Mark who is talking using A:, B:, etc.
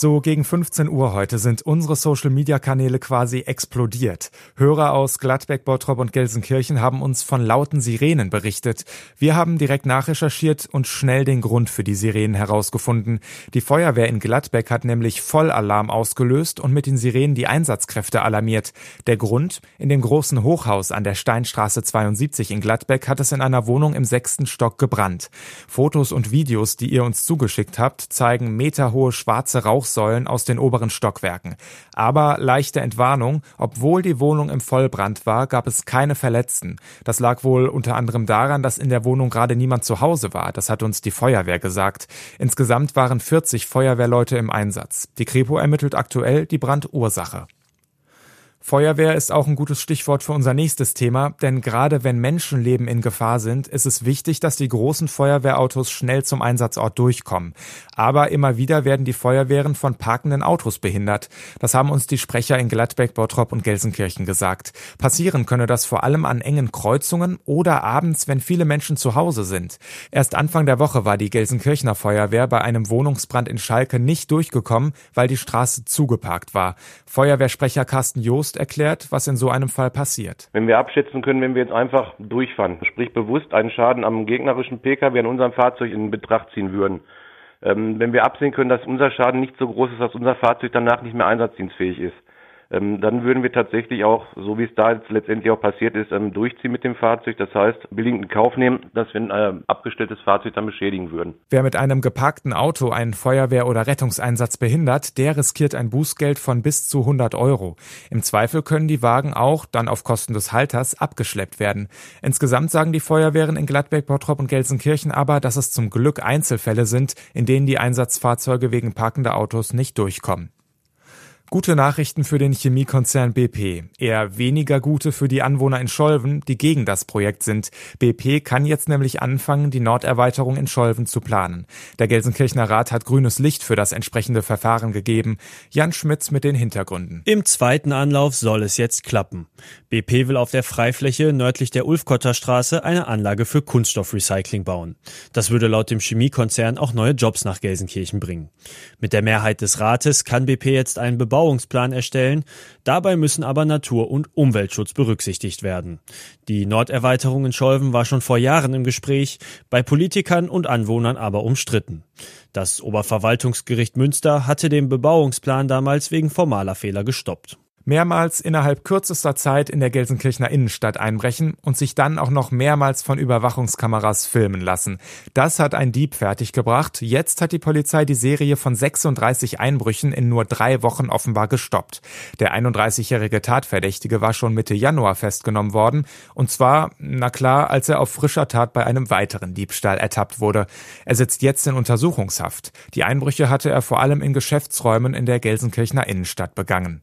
A: So gegen 15 Uhr heute sind unsere Social-Media-Kanäle quasi explodiert. Hörer aus Gladbeck, Bottrop und Gelsenkirchen haben uns von lauten Sirenen berichtet. Wir haben direkt nachrecherchiert und schnell den Grund für die Sirenen herausgefunden. Die Feuerwehr in Gladbeck hat nämlich Vollalarm ausgelöst und mit den Sirenen die Einsatzkräfte alarmiert. Der Grund? In dem großen Hochhaus an der Steinstraße 72 in Gladbeck hat es in einer Wohnung im sechsten Stock gebrannt. Fotos und Videos, die ihr uns zugeschickt habt, zeigen meterhohe schwarze Rauch Rauchsäulen aus den oberen Stockwerken. Aber leichte Entwarnung, obwohl die Wohnung im Vollbrand war, gab es keine Verletzten. Das lag wohl unter anderem daran, dass in der Wohnung gerade niemand zu Hause war. Das hat uns die Feuerwehr gesagt. Insgesamt waren 40 Feuerwehrleute im Einsatz. Die Kripo ermittelt aktuell die Brandursache. Feuerwehr ist auch ein gutes Stichwort für unser nächstes Thema, denn gerade wenn Menschenleben in Gefahr sind, ist es wichtig, dass die großen Feuerwehrautos schnell zum Einsatzort durchkommen. Aber immer wieder werden die Feuerwehren von parkenden Autos behindert. Das haben uns die Sprecher in Gladbeck, Bottrop und Gelsenkirchen gesagt. Passieren könne das vor allem an engen Kreuzungen oder abends, wenn viele Menschen zu Hause sind. Erst Anfang der Woche war die Gelsenkirchener Feuerwehr bei einem Wohnungsbrand in Schalke nicht durchgekommen, weil die Straße zugeparkt war. Feuerwehrsprecher Carsten Joost erklärt, was in so einem Fall passiert.
B: Wenn wir abschätzen können, wenn wir jetzt einfach durchfahren, sprich bewusst einen Schaden am gegnerischen Pkw an unserem Fahrzeug in Betracht ziehen würden, ähm, wenn wir absehen können, dass unser Schaden nicht so groß ist, dass unser Fahrzeug danach nicht mehr einsatzdienstfähig ist, ähm, dann würden wir tatsächlich auch, so wie es da jetzt letztendlich auch passiert ist, ähm, durchziehen mit dem Fahrzeug. Das heißt, billigend in Kauf nehmen, dass wir ein äh, abgestelltes Fahrzeug dann beschädigen würden.
A: Wer mit einem geparkten Auto einen Feuerwehr- oder Rettungseinsatz behindert, der riskiert ein Bußgeld von bis zu 100 Euro. Im Zweifel können die Wagen auch, dann auf Kosten des Halters, abgeschleppt werden. Insgesamt sagen die Feuerwehren in Gladbeck, Bottrop und Gelsenkirchen aber, dass es zum Glück Einzelfälle sind, in denen die Einsatzfahrzeuge wegen parkender Autos nicht durchkommen. Gute Nachrichten für den Chemiekonzern BP, eher weniger gute für die Anwohner in Scholven, die gegen das Projekt sind. BP kann jetzt nämlich anfangen, die Norderweiterung in Scholven zu planen. Der Gelsenkirchener Rat hat grünes Licht für das entsprechende Verfahren gegeben. Jan Schmitz mit den Hintergründen.
C: Im zweiten Anlauf soll es jetzt klappen. BP will auf der Freifläche nördlich der Ulfkotter Straße eine Anlage für Kunststoffrecycling bauen. Das würde laut dem Chemiekonzern auch neue Jobs nach Gelsenkirchen bringen. Mit der Mehrheit des Rates kann BP jetzt einen Bebau Bebauungsplan erstellen. Dabei müssen aber Natur- und Umweltschutz berücksichtigt werden. Die Norderweiterung in Scholven war schon vor Jahren im Gespräch, bei Politikern und Anwohnern aber umstritten. Das Oberverwaltungsgericht Münster hatte den Bebauungsplan damals wegen formaler Fehler gestoppt
A: mehrmals innerhalb kürzester Zeit in der Gelsenkirchener Innenstadt einbrechen und sich dann auch noch mehrmals von Überwachungskameras filmen lassen. Das hat ein Dieb fertiggebracht. Jetzt hat die Polizei die Serie von 36 Einbrüchen in nur drei Wochen offenbar gestoppt. Der 31-jährige Tatverdächtige war schon Mitte Januar festgenommen worden. Und zwar, na klar, als er auf frischer Tat bei einem weiteren Diebstahl ertappt wurde. Er sitzt jetzt in Untersuchungshaft. Die Einbrüche hatte er vor allem in Geschäftsräumen in der Gelsenkirchener Innenstadt begangen.